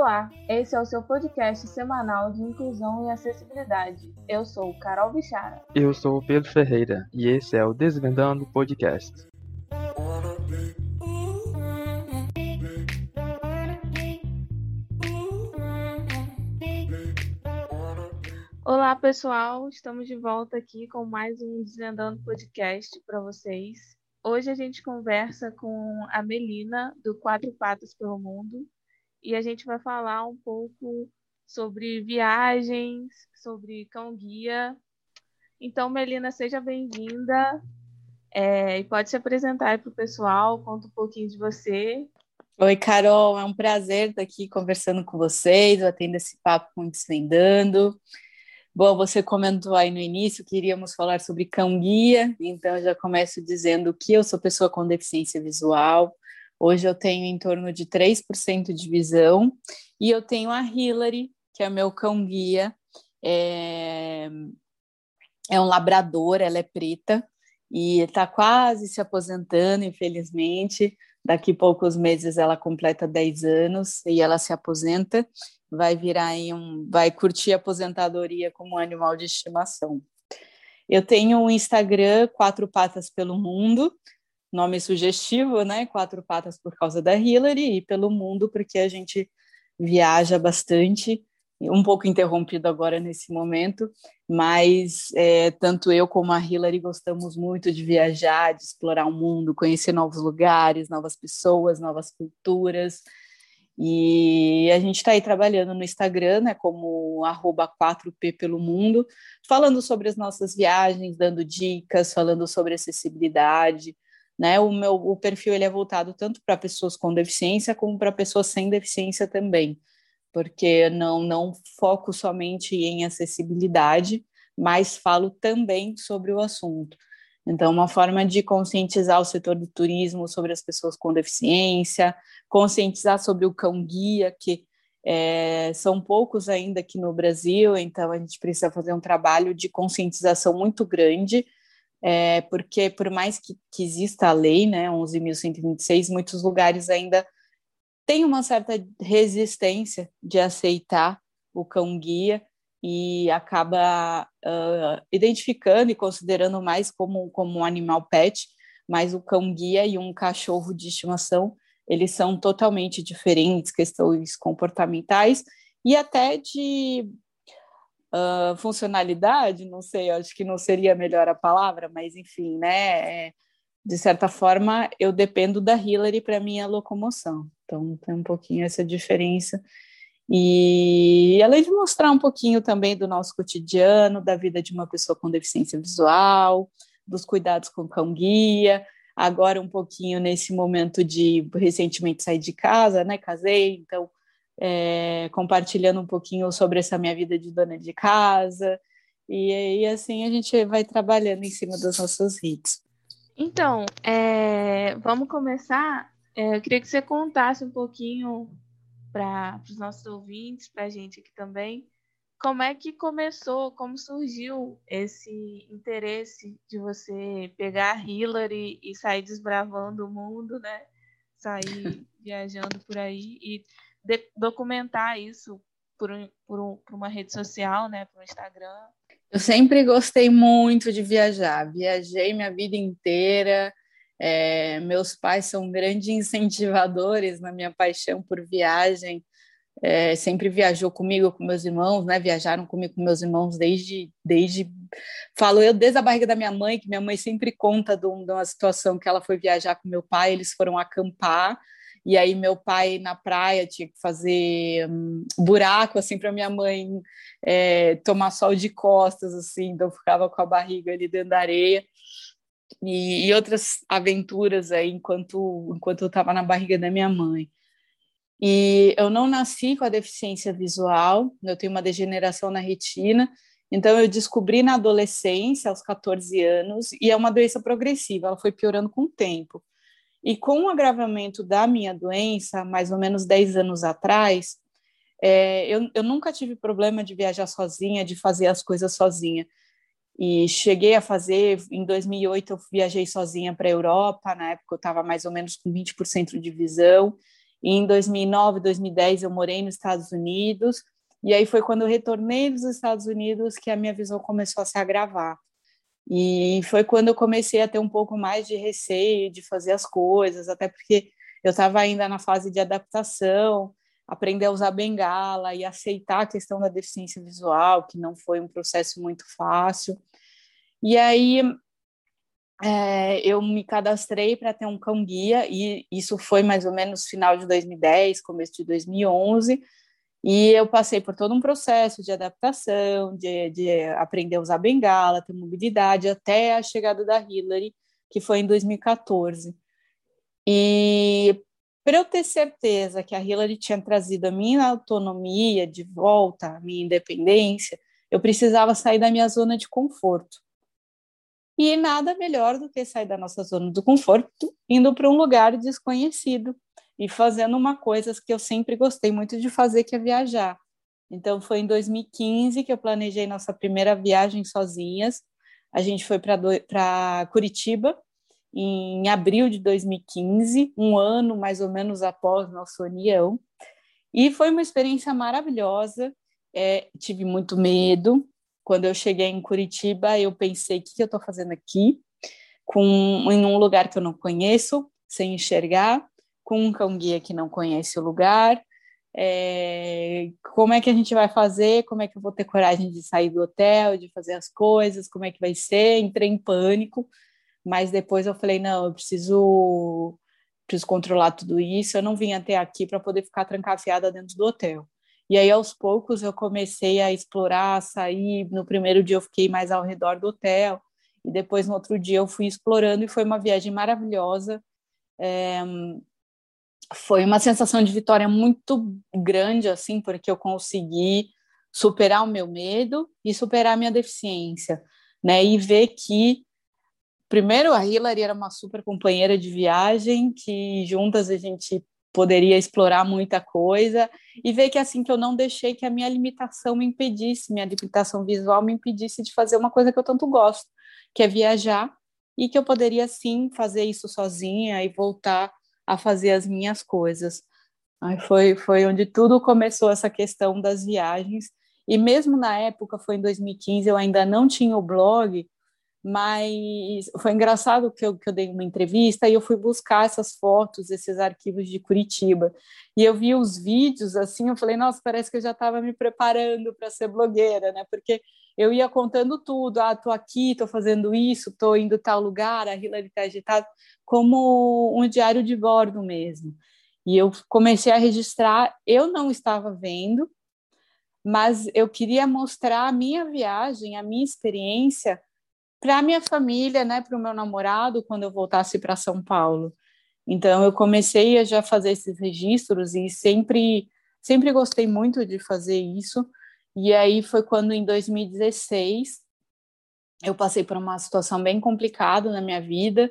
Olá, esse é o seu podcast semanal de inclusão e acessibilidade. Eu sou Carol Bichara. Eu sou o Pedro Ferreira e esse é o Desvendando Podcast. Olá, pessoal. Estamos de volta aqui com mais um Desvendando Podcast para vocês. Hoje a gente conversa com a Melina, do Quatro Patas pelo Mundo, e a gente vai falar um pouco sobre viagens, sobre cão-guia. Então, Melina, seja bem-vinda é, e pode se apresentar para o pessoal, conta um pouquinho de você. Oi, Carol, é um prazer estar aqui conversando com vocês, batendo esse papo com Desvendando. Bom, você comentou aí no início que iríamos falar sobre cão-guia, então eu já começo dizendo que eu sou pessoa com deficiência visual, Hoje eu tenho em torno de 3% de visão e eu tenho a Hillary, que é meu cão guia. É, é um labrador, ela é preta e está quase se aposentando, infelizmente. Daqui poucos meses ela completa 10 anos e ela se aposenta, vai virar um, vai curtir a aposentadoria como animal de estimação. Eu tenho um Instagram Quatro Patas pelo Mundo, nome sugestivo, né? Quatro patas por causa da Hillary e pelo mundo, porque a gente viaja bastante, um pouco interrompido agora nesse momento, mas é, tanto eu como a Hillary gostamos muito de viajar, de explorar o mundo, conhecer novos lugares, novas pessoas, novas culturas. E a gente está aí trabalhando no Instagram, né, como 4P pelo mundo, falando sobre as nossas viagens, dando dicas, falando sobre acessibilidade, né? O meu o perfil ele é voltado tanto para pessoas com deficiência como para pessoas sem deficiência também, porque não não foco somente em acessibilidade, mas falo também sobre o assunto. Então, uma forma de conscientizar o setor do turismo sobre as pessoas com deficiência, conscientizar sobre o cão guia, que é, são poucos ainda aqui no Brasil, então a gente precisa fazer um trabalho de conscientização muito grande é, porque por mais que, que exista a lei, né, 11.126, muitos lugares ainda têm uma certa resistência de aceitar o cão-guia e acaba uh, identificando e considerando mais como, como um animal pet, mas o cão-guia e um cachorro de estimação, eles são totalmente diferentes, questões comportamentais e até de uh, funcionalidade, não sei, acho que não seria melhor a palavra, mas enfim, né? É, de certa forma, eu dependo da Hillary para minha locomoção. Então, tem um pouquinho essa diferença. E além de mostrar um pouquinho também do nosso cotidiano, da vida de uma pessoa com deficiência visual, dos cuidados com cão-guia, agora um pouquinho nesse momento de recentemente sair de casa, né? Casei, então é, compartilhando um pouquinho sobre essa minha vida de dona de casa. E aí, assim, a gente vai trabalhando em cima das nossas hits. Então, é, vamos começar. É, eu queria que você contasse um pouquinho para os nossos ouvintes, para a gente aqui também, como é que começou, como surgiu esse interesse de você pegar a Hillary e sair desbravando o mundo, né? Sair viajando por aí e documentar isso por, um, por, um, por, uma rede social, né, por Instagram? Eu sempre gostei muito de viajar, viajei minha vida inteira. É, meus pais são grandes incentivadores na minha paixão por viagem. É, sempre viajou comigo, com meus irmãos, né? Viajaram comigo, com meus irmãos desde, desde, falo eu desde a barriga da minha mãe, que minha mãe sempre conta de uma situação que ela foi viajar com meu pai, eles foram acampar e aí meu pai na praia tinha que fazer um, buraco assim para minha mãe é, tomar sol de costas assim, então ficava com a barriga ali dentro da areia. E, e outras aventuras aí enquanto enquanto eu estava na barriga da minha mãe. E eu não nasci com a deficiência visual, eu tenho uma degeneração na retina, então eu descobri na adolescência, aos 14 anos, e é uma doença progressiva, ela foi piorando com o tempo. E com o agravamento da minha doença, mais ou menos 10 anos atrás, é, eu, eu nunca tive problema de viajar sozinha, de fazer as coisas sozinha. E cheguei a fazer, em 2008 eu viajei sozinha para a Europa, na época eu estava mais ou menos com 20% de visão, E em 2009, 2010 eu morei nos Estados Unidos e aí foi quando eu retornei dos Estados Unidos que a minha visão começou a se agravar. E foi quando eu comecei a ter um pouco mais de receio de fazer as coisas, até porque eu estava ainda na fase de adaptação, aprender a usar bengala e aceitar a questão da deficiência visual, que não foi um processo muito fácil. E aí é, eu me cadastrei para ter um cão guia e isso foi mais ou menos final de 2010, começo de 2011. E eu passei por todo um processo de adaptação, de, de aprender a usar bengala, ter mobilidade, até a chegada da Hillary, que foi em 2014. E para eu ter certeza que a Hillary tinha trazido a minha autonomia de volta, a minha independência, eu precisava sair da minha zona de conforto. E nada melhor do que sair da nossa zona de conforto indo para um lugar desconhecido e fazendo uma coisa que eu sempre gostei muito de fazer, que é viajar. Então, foi em 2015 que eu planejei nossa primeira viagem sozinhas. A gente foi para Curitiba em abril de 2015, um ano mais ou menos após nossa união. E foi uma experiência maravilhosa. É, tive muito medo, quando eu cheguei em Curitiba, eu pensei: o que eu estou fazendo aqui? Com, em um lugar que eu não conheço, sem enxergar, com um cão-guia que não conhece o lugar. É, como é que a gente vai fazer? Como é que eu vou ter coragem de sair do hotel, de fazer as coisas? Como é que vai ser? Entrei em pânico, mas depois eu falei: não, eu preciso, preciso controlar tudo isso. Eu não vim até aqui para poder ficar trancafiada dentro do hotel. E aí, aos poucos, eu comecei a explorar, a sair. No primeiro dia, eu fiquei mais ao redor do hotel, e depois, no outro dia, eu fui explorando, e foi uma viagem maravilhosa. É... Foi uma sensação de vitória muito grande, assim, porque eu consegui superar o meu medo e superar a minha deficiência, né? E ver que primeiro a Hillary era uma super companheira de viagem, que juntas a gente poderia explorar muita coisa e ver que assim que eu não deixei que a minha limitação me impedisse, minha limitação visual me impedisse de fazer uma coisa que eu tanto gosto, que é viajar e que eu poderia sim fazer isso sozinha e voltar a fazer as minhas coisas. Aí foi foi onde tudo começou essa questão das viagens e mesmo na época foi em 2015 eu ainda não tinha o blog mas foi engraçado que eu, que eu dei uma entrevista e eu fui buscar essas fotos, esses arquivos de Curitiba, e eu vi os vídeos assim, eu falei, nossa, parece que eu já estava me preparando para ser blogueira, né? Porque eu ia contando tudo, ah, tô aqui, tô fazendo isso, tô indo tal lugar, a Hillary está agitada, como um diário de bordo mesmo. E eu comecei a registrar, eu não estava vendo, mas eu queria mostrar a minha viagem, a minha experiência para a minha família, né, para o meu namorado, quando eu voltasse para São Paulo. Então eu comecei a já fazer esses registros e sempre sempre gostei muito de fazer isso. E aí foi quando em 2016 eu passei por uma situação bem complicada na minha vida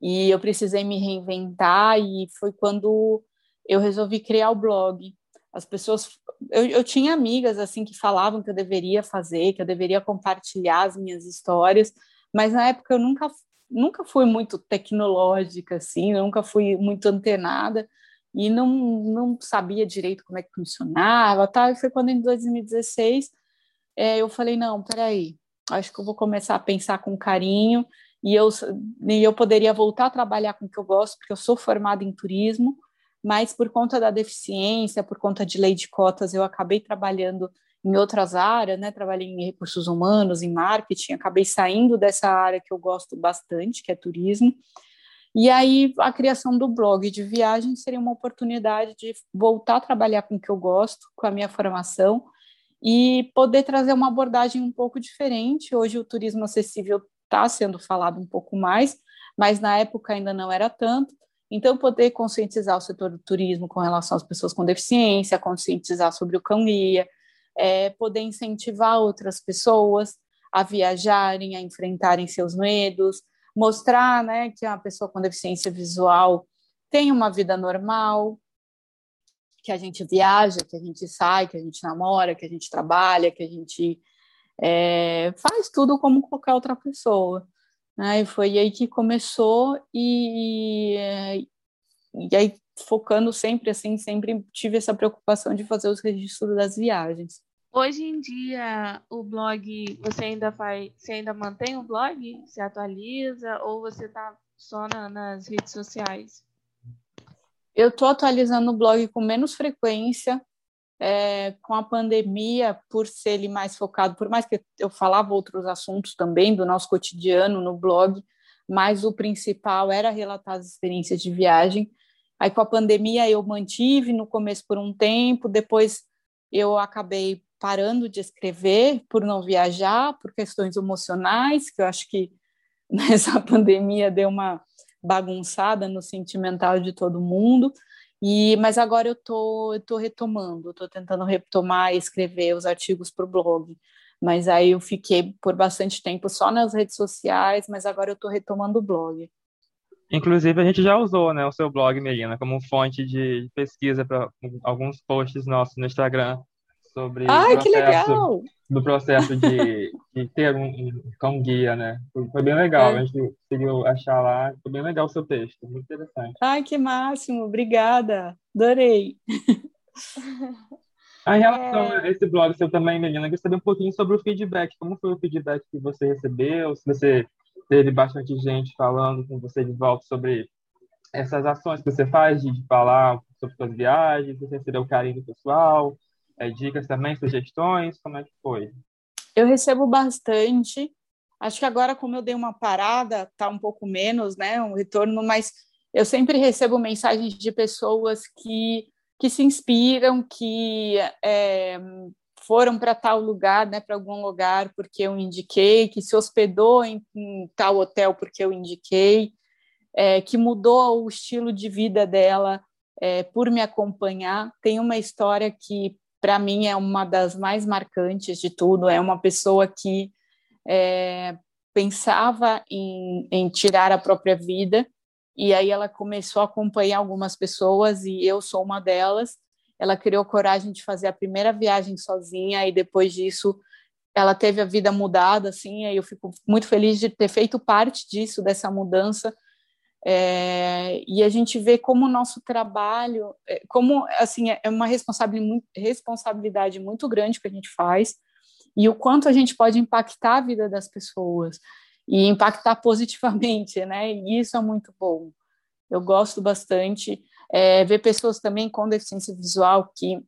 e eu precisei me reinventar e foi quando eu resolvi criar o blog. As pessoas eu, eu tinha amigas assim que falavam que eu deveria fazer, que eu deveria compartilhar as minhas histórias, mas na época eu nunca nunca fui muito tecnológica assim, nunca fui muito antenada e não, não sabia direito como é que funcionava, tá? E foi quando em 2016 é, eu falei não, peraí, acho que eu vou começar a pensar com carinho e eu e eu poderia voltar a trabalhar com o que eu gosto, porque eu sou formada em turismo, mas por conta da deficiência, por conta de lei de cotas, eu acabei trabalhando em outras áreas, né? Trabalhei em recursos humanos, em marketing, acabei saindo dessa área que eu gosto bastante, que é turismo. E aí a criação do blog de viagem seria uma oportunidade de voltar a trabalhar com o que eu gosto, com a minha formação e poder trazer uma abordagem um pouco diferente. Hoje o turismo acessível está sendo falado um pouco mais, mas na época ainda não era tanto. Então, poder conscientizar o setor do turismo com relação às pessoas com deficiência, conscientizar sobre o cão-guia, é, poder incentivar outras pessoas a viajarem, a enfrentarem seus medos, mostrar né, que uma pessoa com deficiência visual tem uma vida normal, que a gente viaja, que a gente sai, que a gente namora, que a gente trabalha, que a gente é, faz tudo como qualquer outra pessoa. Né? E foi aí que começou e, e aí focando sempre assim, sempre tive essa preocupação de fazer os registros das viagens. Hoje em dia, o blog, você ainda faz, você ainda mantém o blog? Se atualiza ou você está só na, nas redes sociais? Eu estou atualizando o blog com menos frequência, é, com a pandemia, por ser ele mais focado, por mais que eu falava outros assuntos também do nosso cotidiano no blog, mas o principal era relatar as experiências de viagem. Aí com a pandemia eu mantive no começo por um tempo, depois eu acabei parando de escrever por não viajar, por questões emocionais, que eu acho que nessa pandemia deu uma bagunçada no sentimental de todo mundo. E mas agora eu tô eu tô retomando, tô tentando retomar e escrever os artigos para o blog. Mas aí eu fiquei por bastante tempo só nas redes sociais, mas agora eu tô retomando o blog. Inclusive, a gente já usou, né, o seu blog, Melina, como fonte de pesquisa para alguns posts nossos no Instagram sobre Ai, que legal! do processo de, de ter um, um guia, né? Foi, bem legal, é. a gente conseguiu achar lá, foi bem legal o seu texto, muito interessante. Ai, que máximo, obrigada, adorei. Ah, em relação é... a esse blog seu também, Melina, eu queria saber um pouquinho sobre o feedback, como foi o feedback que você recebeu, se você teve bastante gente falando com você de volta sobre essas ações que você faz de, de falar sobre suas viagens, você recebeu o carinho do pessoal, é, dicas também, sugestões? Como é que foi? Eu recebo bastante. Acho que agora, como eu dei uma parada, tá um pouco menos, né? Um retorno, mas eu sempre recebo mensagens de pessoas que, que se inspiram, que é, foram para tal lugar, né? Para algum lugar porque eu indiquei, que se hospedou em, em tal hotel porque eu indiquei, é, que mudou o estilo de vida dela é, por me acompanhar. Tem uma história que para mim é uma das mais marcantes de tudo. É uma pessoa que é, pensava em, em tirar a própria vida e aí ela começou a acompanhar algumas pessoas e eu sou uma delas. Ela criou coragem de fazer a primeira viagem sozinha e depois disso ela teve a vida mudada assim. Aí eu fico muito feliz de ter feito parte disso dessa mudança é, e a gente vê como o nosso trabalho, é, como assim é uma responsabilidade, responsabilidade muito grande que a gente faz e o quanto a gente pode impactar a vida das pessoas e impactar positivamente, né? E isso é muito bom. Eu gosto bastante é, ver pessoas também com deficiência visual que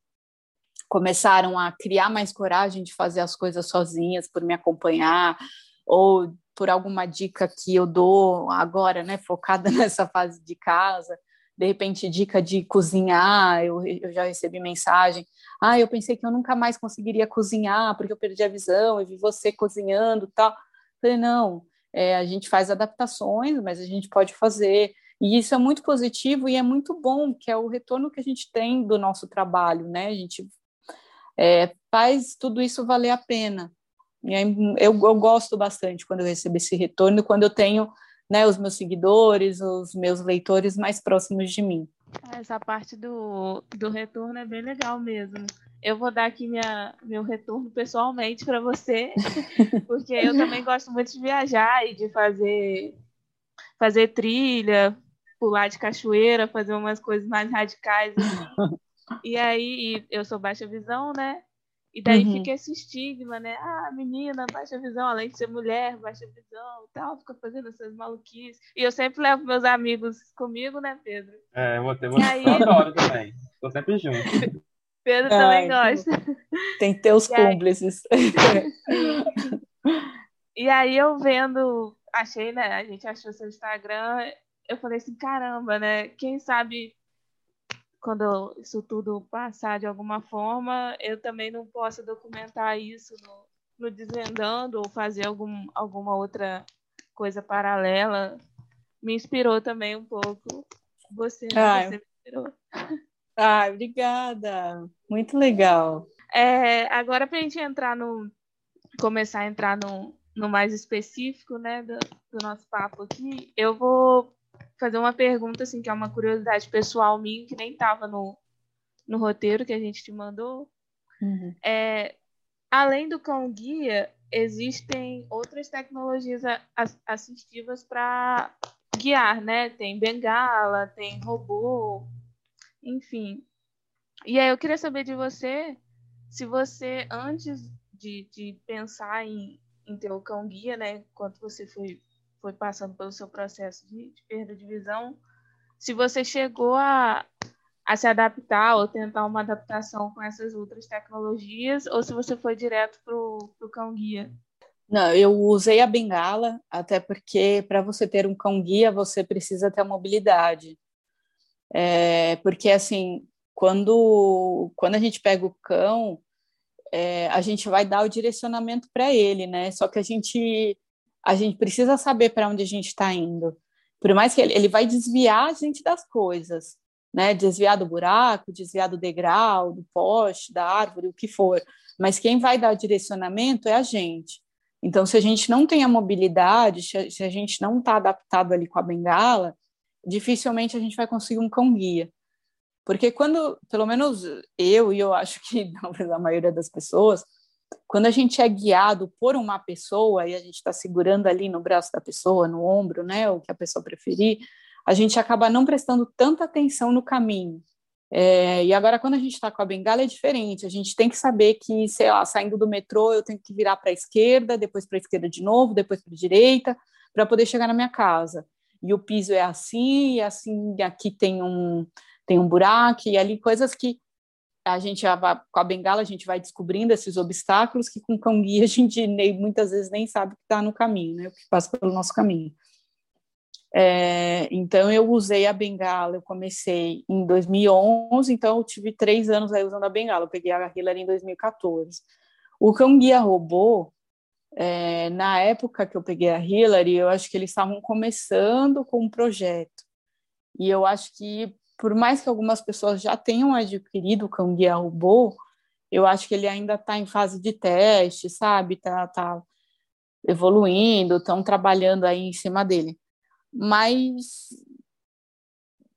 começaram a criar mais coragem de fazer as coisas sozinhas por me acompanhar ou por alguma dica que eu dou agora, né, focada nessa fase de casa, de repente dica de cozinhar, eu, eu já recebi mensagem, ah, eu pensei que eu nunca mais conseguiria cozinhar porque eu perdi a visão e vi você cozinhando tal. Falei, não, é, a gente faz adaptações, mas a gente pode fazer, e isso é muito positivo e é muito bom, que é o retorno que a gente tem do nosso trabalho, né, a gente é, faz tudo isso valer a pena, eu, eu gosto bastante quando eu recebo esse retorno, quando eu tenho né, os meus seguidores, os meus leitores mais próximos de mim. Essa parte do, do retorno é bem legal mesmo. Eu vou dar aqui minha, meu retorno pessoalmente para você, porque eu também gosto muito de viajar e de fazer, fazer trilha, pular de cachoeira, fazer umas coisas mais radicais. Assim. E aí, eu sou baixa visão, né? E daí uhum. fica esse estigma, né? Ah, menina, baixa visão, além de ser mulher, baixa visão tal, fica fazendo essas maluquices. E eu sempre levo meus amigos comigo, né, Pedro? É, eu vou ter você aí... adoro também. Tô sempre junto. Pedro também gosta. Tem que ter os cúmplices. e aí eu vendo, achei, né? A gente achou seu Instagram, eu falei assim, caramba, né? Quem sabe quando isso tudo passar de alguma forma, eu também não posso documentar isso no, no Desvendando ou fazer algum, alguma outra coisa paralela. Me inspirou também um pouco. Você, Ai. você me inspirou. Ah, obrigada. Muito legal. É, agora, para a gente entrar no. começar a entrar no, no mais específico né, do, do nosso papo aqui, eu vou fazer uma pergunta, assim, que é uma curiosidade pessoal minha, que nem estava no, no roteiro que a gente te mandou. Uhum. É, além do cão guia, existem outras tecnologias assistivas para guiar, né? Tem bengala, tem robô. enfim. E aí eu queria saber de você se você, antes de, de pensar em, em ter o cão guia, né, enquanto você foi, foi passando pelo seu processo de, de perda de visão, se você chegou a, a se adaptar ou tentar uma adaptação com essas outras tecnologias, ou se você foi direto para o cão guia. Não, eu usei a bengala, até porque para você ter um cão guia, você precisa ter mobilidade. É, porque, assim, quando, quando a gente pega o cão, é, a gente vai dar o direcionamento para ele, né? Só que a gente, a gente precisa saber para onde a gente está indo. Por mais que ele, ele vai desviar a gente das coisas, né? Desviar do buraco, desviar do degrau, do poste, da árvore, o que for. Mas quem vai dar direcionamento é a gente. Então, se a gente não tem a mobilidade, se a gente não está adaptado ali com a bengala, dificilmente a gente vai conseguir um cão guia. Porque quando, pelo menos eu, e eu acho que talvez a maioria das pessoas, quando a gente é guiado por uma pessoa e a gente está segurando ali no braço da pessoa, no ombro, né, o que a pessoa preferir, a gente acaba não prestando tanta atenção no caminho. É, e agora, quando a gente está com a bengala, é diferente. A gente tem que saber que, sei lá, saindo do metrô, eu tenho que virar para a esquerda, depois para a esquerda de novo, depois para a direita, para poder chegar na minha casa. E o piso é assim, e assim, aqui tem um, tem um buraco, e ali coisas que a gente, com a bengala, a gente vai descobrindo esses obstáculos que com cão guia a gente nem, muitas vezes nem sabe que está no caminho, né, o que passa pelo nosso caminho. É, então eu usei a bengala, eu comecei em 2011, então eu tive três anos aí usando a bengala, eu peguei a Hillary em 2014. O cão guia robô, é, na época que eu peguei a Hillary, eu acho que eles estavam começando com um projeto. E eu acho que, por mais que algumas pessoas já tenham adquirido o cão guia robô, eu acho que ele ainda está em fase de teste, sabe? Está tá evoluindo, estão trabalhando aí em cima dele mas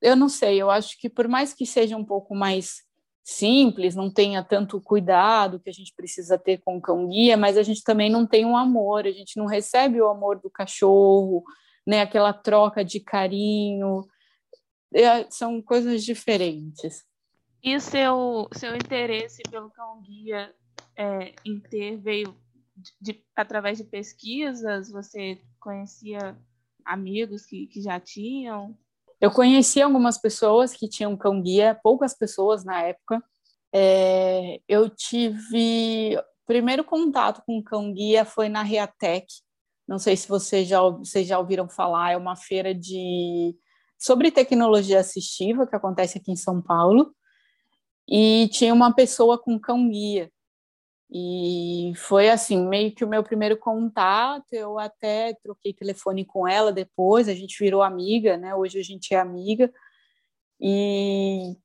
eu não sei, eu acho que por mais que seja um pouco mais simples, não tenha tanto cuidado que a gente precisa ter com o cão guia, mas a gente também não tem um amor, a gente não recebe o amor do cachorro, né, aquela troca de carinho, são coisas diferentes. E seu seu interesse pelo cão guia é, em ter veio de, de, através de pesquisas? Você conhecia amigos que, que já tinham? Eu conheci algumas pessoas que tinham cão guia, poucas pessoas na época. É, eu tive primeiro contato com cão guia foi na Reatec. Não sei se vocês já, vocês já ouviram falar, é uma feira de sobre tecnologia assistiva que acontece aqui em São Paulo. E tinha uma pessoa com cão guia. E foi assim, meio que o meu primeiro contato. Eu até troquei telefone com ela depois, a gente virou amiga, né? Hoje a gente é amiga. E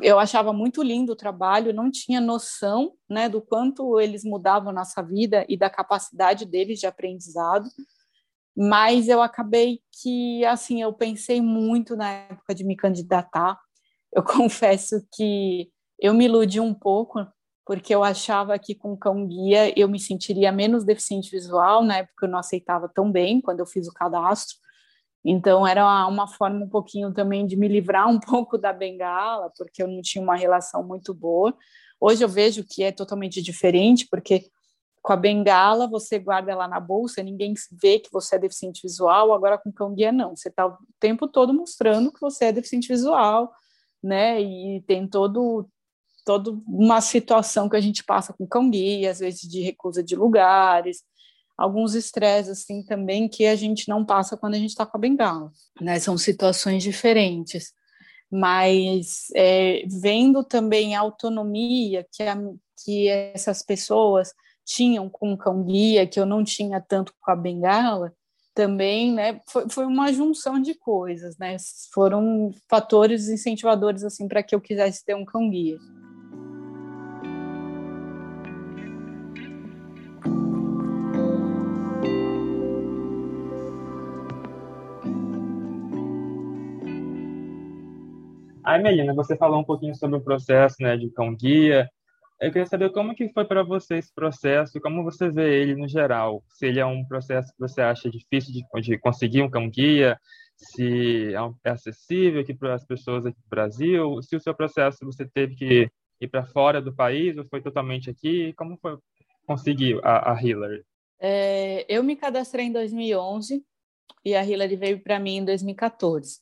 eu achava muito lindo o trabalho, não tinha noção, né, do quanto eles mudavam nossa vida e da capacidade deles de aprendizado. Mas eu acabei que, assim, eu pensei muito na época de me candidatar. Eu confesso que eu me iludi um pouco porque eu achava que com cão guia eu me sentiria menos deficiente visual, na época eu não aceitava tão bem quando eu fiz o cadastro. Então era uma forma um pouquinho também de me livrar um pouco da bengala, porque eu não tinha uma relação muito boa. Hoje eu vejo que é totalmente diferente, porque com a bengala você guarda ela na bolsa, ninguém vê que você é deficiente visual, agora com cão guia não, você está o tempo todo mostrando que você é deficiente visual, né? E tem todo toda uma situação que a gente passa com cão guia, às vezes de recusa de lugares, alguns estresses assim também que a gente não passa quando a gente está com a bengala, né? São situações diferentes, mas é, vendo também a autonomia que, a, que essas pessoas tinham com o cão guia, que eu não tinha tanto com a bengala, também, né, foi, foi uma junção de coisas, né, foram fatores incentivadores, assim, para que eu quisesse ter um cão guia. Aí, Melina, você falou um pouquinho sobre o processo né, de cão guia. Eu queria saber como que foi para você esse processo como você vê ele no geral. Se ele é um processo que você acha difícil de, de conseguir um cão guia, se é, é acessível aqui para as pessoas aqui no Brasil, se o seu processo você teve que ir para fora do país ou foi totalmente aqui, como foi conseguir a, a Hillary? É, eu me cadastrei em 2011 e a Hillary veio para mim em 2014.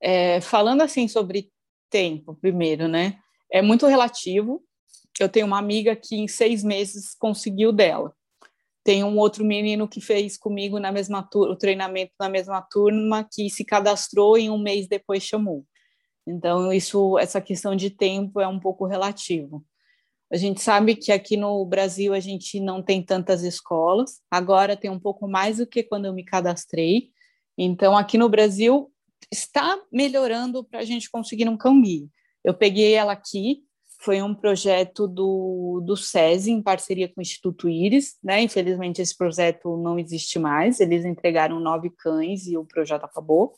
É, falando assim sobre tempo, primeiro, né? É muito relativo. Eu tenho uma amiga que em seis meses conseguiu dela. Tem um outro menino que fez comigo na mesma o treinamento na mesma turma, que se cadastrou e um mês depois chamou. Então, isso, essa questão de tempo é um pouco relativo. A gente sabe que aqui no Brasil a gente não tem tantas escolas, agora tem um pouco mais do que quando eu me cadastrei. Então, aqui no Brasil está melhorando para a gente conseguir um cão guia. Eu peguei ela aqui, foi um projeto do, do SESI, em parceria com o Instituto Íris, né? Infelizmente, esse projeto não existe mais, eles entregaram nove cães e o projeto acabou.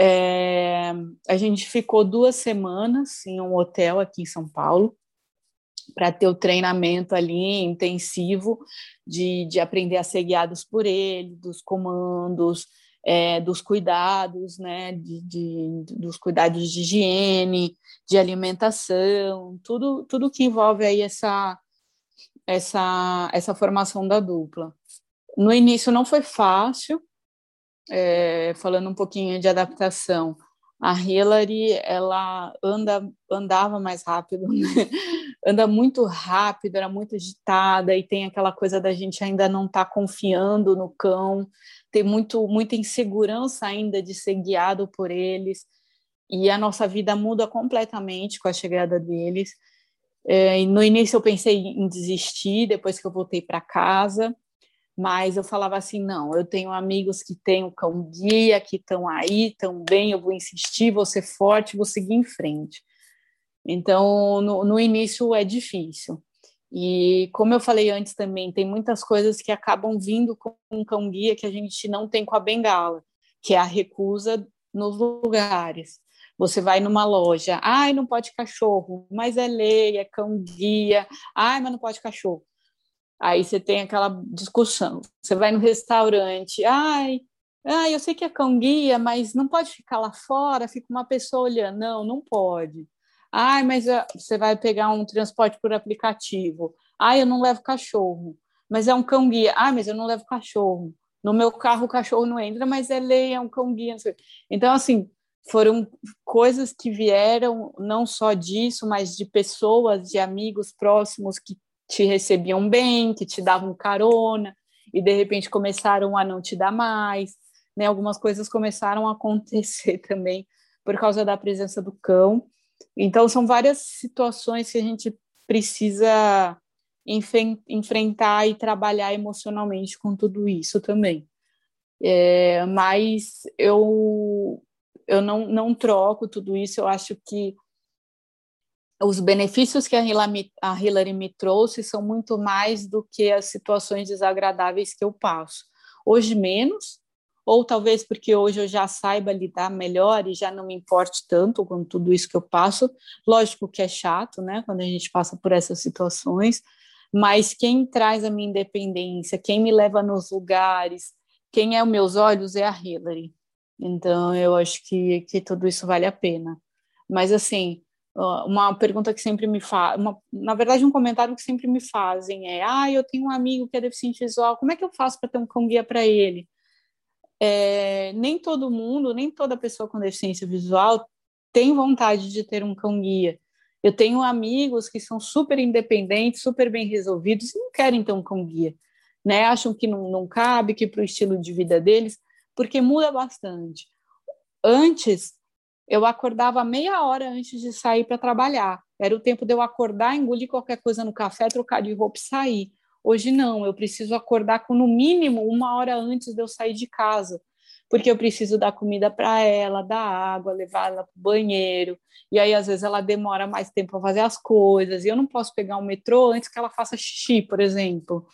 É, a gente ficou duas semanas em um hotel aqui em São Paulo, para ter o treinamento ali intensivo de, de aprender a ser guiados por ele, dos comandos, é, dos cuidados, né, de, de, dos cuidados de higiene, de alimentação, tudo, tudo que envolve aí essa, essa, essa formação da dupla. No início não foi fácil, é, falando um pouquinho de adaptação, a Hillary ela anda andava mais rápido, né? anda muito rápido, era muito agitada e tem aquela coisa da gente ainda não estar tá confiando no cão, ter muito muita insegurança ainda de ser guiado por eles e a nossa vida muda completamente com a chegada deles. É, no início eu pensei em desistir depois que eu voltei para casa mas eu falava assim, não, eu tenho amigos que têm o cão guia, que estão aí também, eu vou insistir, vou ser forte, vou seguir em frente. Então, no, no início é difícil. E como eu falei antes também, tem muitas coisas que acabam vindo com um cão guia que a gente não tem com a bengala, que é a recusa nos lugares. Você vai numa loja, ai, não pode cachorro, mas é lei, é cão guia, ai, mas não pode cachorro. Aí você tem aquela discussão. Você vai no restaurante, ai, ai, eu sei que é cão guia, mas não pode ficar lá fora, fica uma pessoa olhando. Não, não pode. Ai, mas ah, você vai pegar um transporte por aplicativo. Ai, eu não levo cachorro. Mas é um cão guia. Ai, mas eu não levo cachorro. No meu carro o cachorro não entra, mas é lei, é um cão guia. Então, assim, foram coisas que vieram não só disso, mas de pessoas, de amigos próximos que te recebiam bem, que te davam carona, e de repente começaram a não te dar mais. Né? Algumas coisas começaram a acontecer também por causa da presença do cão. Então, são várias situações que a gente precisa enfrentar e trabalhar emocionalmente com tudo isso também. É, mas eu, eu não, não troco tudo isso, eu acho que os benefícios que a Hillary, me trouxe são muito mais do que as situações desagradáveis que eu passo. Hoje menos, ou talvez porque hoje eu já saiba lidar melhor e já não me importe tanto com tudo isso que eu passo. Lógico que é chato, né, quando a gente passa por essas situações, mas quem traz a minha independência, quem me leva nos lugares, quem é os meus olhos é a Hillary. Então eu acho que, que tudo isso vale a pena. Mas assim, uma pergunta que sempre me fazem, na verdade, um comentário que sempre me fazem é: ah, eu tenho um amigo que é deficiente visual, como é que eu faço para ter um cão guia para ele? É, nem todo mundo, nem toda pessoa com deficiência visual tem vontade de ter um cão guia. Eu tenho amigos que são super independentes, super bem resolvidos e não querem ter um cão guia, né? Acham que não, não cabe, que para o estilo de vida deles, porque muda bastante. Antes, eu acordava meia hora antes de sair para trabalhar. Era o tempo de eu acordar, engolir qualquer coisa no café, trocar de roupa e sair. Hoje não, eu preciso acordar com no mínimo uma hora antes de eu sair de casa, porque eu preciso dar comida para ela, dar água, levar ela para o banheiro. E aí, às vezes, ela demora mais tempo para fazer as coisas, e eu não posso pegar um metrô antes que ela faça xixi, por exemplo.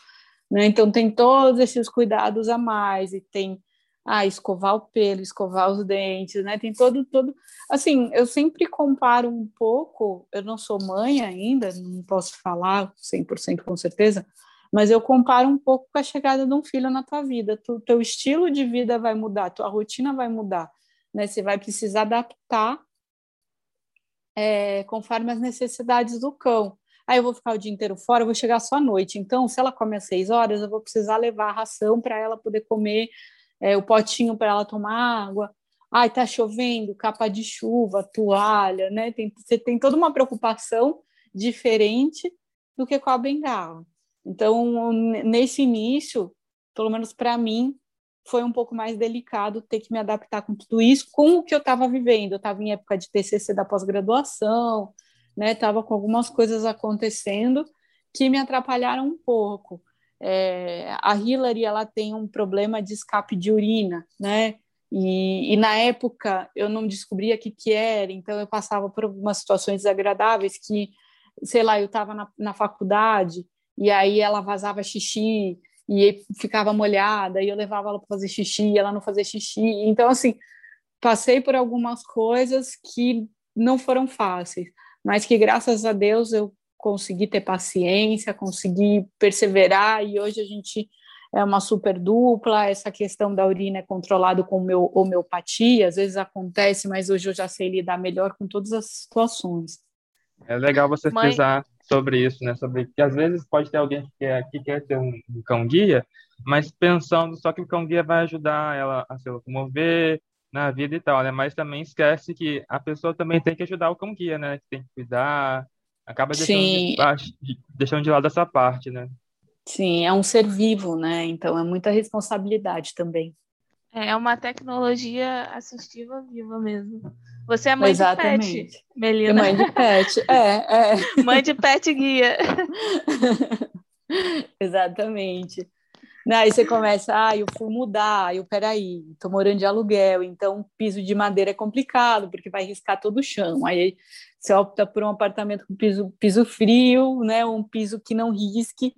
Né? Então, tem todos esses cuidados a mais, e tem ah, escovar o pelo, escovar os dentes, né? Tem todo, todo. Assim, eu sempre comparo um pouco. Eu não sou mãe ainda, não posso falar 100% com certeza, mas eu comparo um pouco com a chegada de um filho na tua vida. O teu estilo de vida vai mudar, tua rotina vai mudar, né? Você vai precisar adaptar é, conforme as necessidades do cão. Aí eu vou ficar o dia inteiro fora, eu vou chegar só à noite. Então, se ela come às seis horas, eu vou precisar levar a ração para ela poder comer, é, o potinho para ela tomar água. Ai, tá chovendo, capa de chuva, toalha, né? Tem, você tem toda uma preocupação diferente do que com a bengala. Então, nesse início, pelo menos para mim, foi um pouco mais delicado ter que me adaptar com tudo isso, com o que eu estava vivendo. Eu estava em época de TCC da pós-graduação, né? Com algumas coisas acontecendo que me atrapalharam um pouco. É, a Hillary ela tem um problema de escape de urina, né? E, e, na época eu não descobria o que, que era, então eu passava por algumas situações desagradáveis que, sei lá, eu estava na, na faculdade e aí ela vazava xixi e ficava molhada e eu levava ela para fazer xixi e ela não fazia xixi. Então, assim, passei por algumas coisas que não foram fáceis mas que graças a Deus eu consegui ter paciência, consegui perseverar e hoje a gente é uma super dupla. Essa questão da urina é controlado com meu, homeopatia, às vezes acontece, mas hoje eu já sei lidar melhor com todas as situações. É legal você Mãe... frisar sobre isso, né? Sobre que às vezes pode ter alguém que quer, que quer ter um, um cão guia, mas pensando só que o cão guia vai ajudar ela a se locomover, na vida e tal, né? Mas também esquece que a pessoa também tem que ajudar o cão guia, né? Tem que cuidar, acaba deixando de, de, deixando de lado essa parte, né? Sim, é um ser vivo, né? Então é muita responsabilidade também. É uma tecnologia assistiva viva mesmo. Você é mãe Exatamente. de pet, Melina. Mãe de pet, é, é. Mãe de pet guia. Exatamente. Aí você começa, ah, eu fui mudar, eu, peraí, tô morando de aluguel, então piso de madeira é complicado, porque vai riscar todo o chão. Aí você opta por um apartamento com piso, piso frio, né? Um piso que não risque,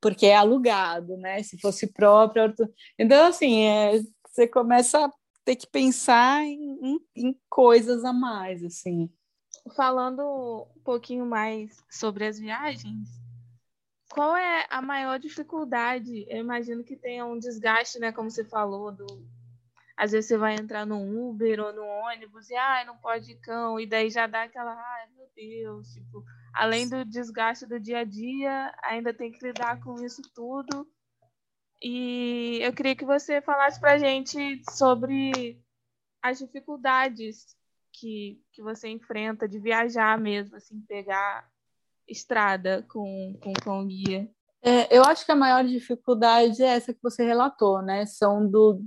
porque é alugado, né? Se fosse próprio. Então, assim, é, você começa ter que pensar em, em, coisas a mais, assim. Falando um pouquinho mais sobre as viagens, qual é a maior dificuldade? Eu imagino que tenha um desgaste, né? Como você falou, do... às vezes você vai entrar no Uber ou no ônibus e ah, não pode ir cão, e daí já dá aquela, ai meu Deus, tipo, além do desgaste do dia a dia, ainda tem que lidar com isso tudo. E eu queria que você falasse pra gente sobre as dificuldades que, que você enfrenta de viajar mesmo, assim, pegar estrada com, com cão guia? É, eu acho que a maior dificuldade é essa que você relatou, né? São do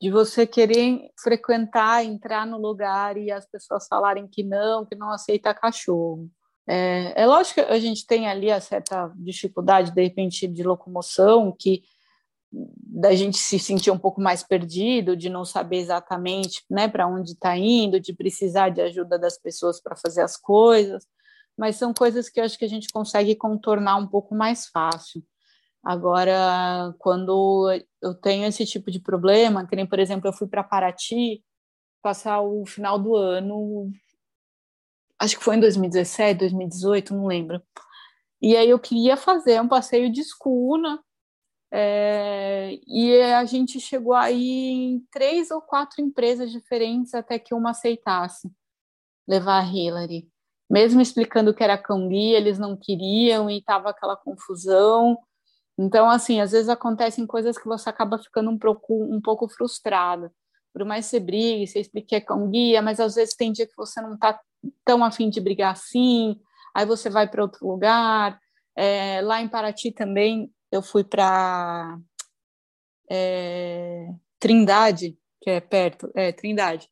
de você querer frequentar, entrar no lugar e as pessoas falarem que não, que não aceita cachorro. É, é lógico que a gente tem ali a certa dificuldade, de repente, de locomoção, que da gente se sentir um pouco mais perdido, de não saber exatamente né, para onde está indo, de precisar de ajuda das pessoas para fazer as coisas mas são coisas que eu acho que a gente consegue contornar um pouco mais fácil. Agora, quando eu tenho esse tipo de problema, que nem, por exemplo, eu fui para Paraty passar o final do ano, acho que foi em 2017, 2018, não lembro. E aí eu queria fazer um passeio de escuna, é, e a gente chegou aí em três ou quatro empresas diferentes até que uma aceitasse levar a Hillary mesmo explicando que era cão-guia, eles não queriam e estava aquela confusão. Então, assim, às vezes acontecem coisas que você acaba ficando um pouco, um pouco frustrada. Por mais que você brigue, você explique que é cão-guia, mas às vezes tem dia que você não está tão afim de brigar assim, aí você vai para outro lugar. É, lá em Paraty também, eu fui para é, Trindade, que é perto, é, Trindade.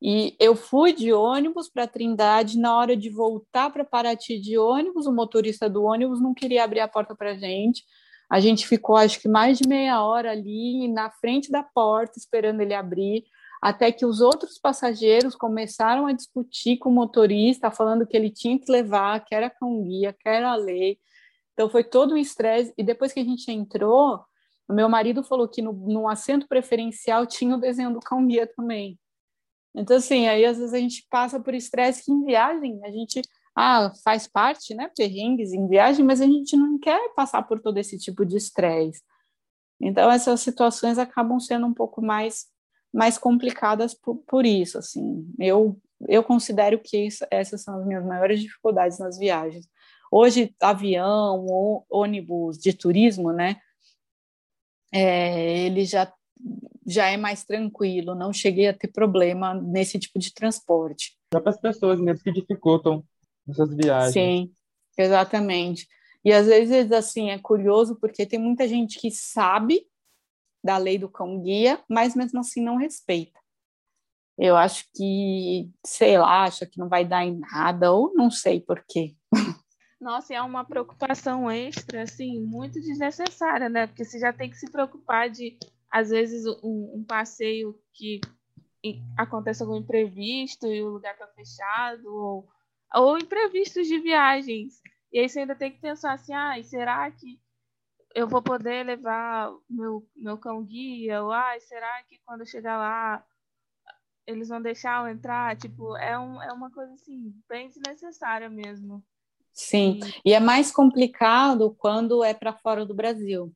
E eu fui de ônibus para Trindade, na hora de voltar para Paraty de ônibus, o motorista do ônibus não queria abrir a porta para a gente. A gente ficou, acho que mais de meia hora ali na frente da porta, esperando ele abrir, até que os outros passageiros começaram a discutir com o motorista, falando que ele tinha que levar, que era cão guia, que era a lei. Então foi todo um estresse. E depois que a gente entrou, o meu marido falou que no, no assento preferencial tinha o desenho do guia também. Então, assim, aí às vezes a gente passa por estresse que em viagem a gente ah, faz parte, né, perrengues em viagem, mas a gente não quer passar por todo esse tipo de estresse. Então, essas situações acabam sendo um pouco mais, mais complicadas por, por isso, assim. Eu, eu considero que isso, essas são as minhas maiores dificuldades nas viagens. Hoje, avião ou ônibus de turismo, né, é, ele já, já é mais tranquilo, não cheguei a ter problema nesse tipo de transporte. Só para as pessoas mesmo que dificultam essas viagens. Sim, exatamente. E às vezes, assim, é curioso porque tem muita gente que sabe da lei do cão-guia, mas mesmo assim não respeita. Eu acho que, sei lá, acha que não vai dar em nada, ou não sei por Nossa, é uma preocupação extra, assim, muito desnecessária, né? Porque você já tem que se preocupar de, às vezes, um, um passeio que acontece algum imprevisto e o lugar está fechado, ou, ou imprevistos de viagens. E aí você ainda tem que pensar assim, ah, será que eu vou poder levar meu, meu cão guia? Ou ah, será que quando eu chegar lá eles vão deixar eu entrar? Tipo, é, um, é uma coisa assim, bem desnecessária mesmo. Sim, e, é mais complicado quando é para fora do Brasil.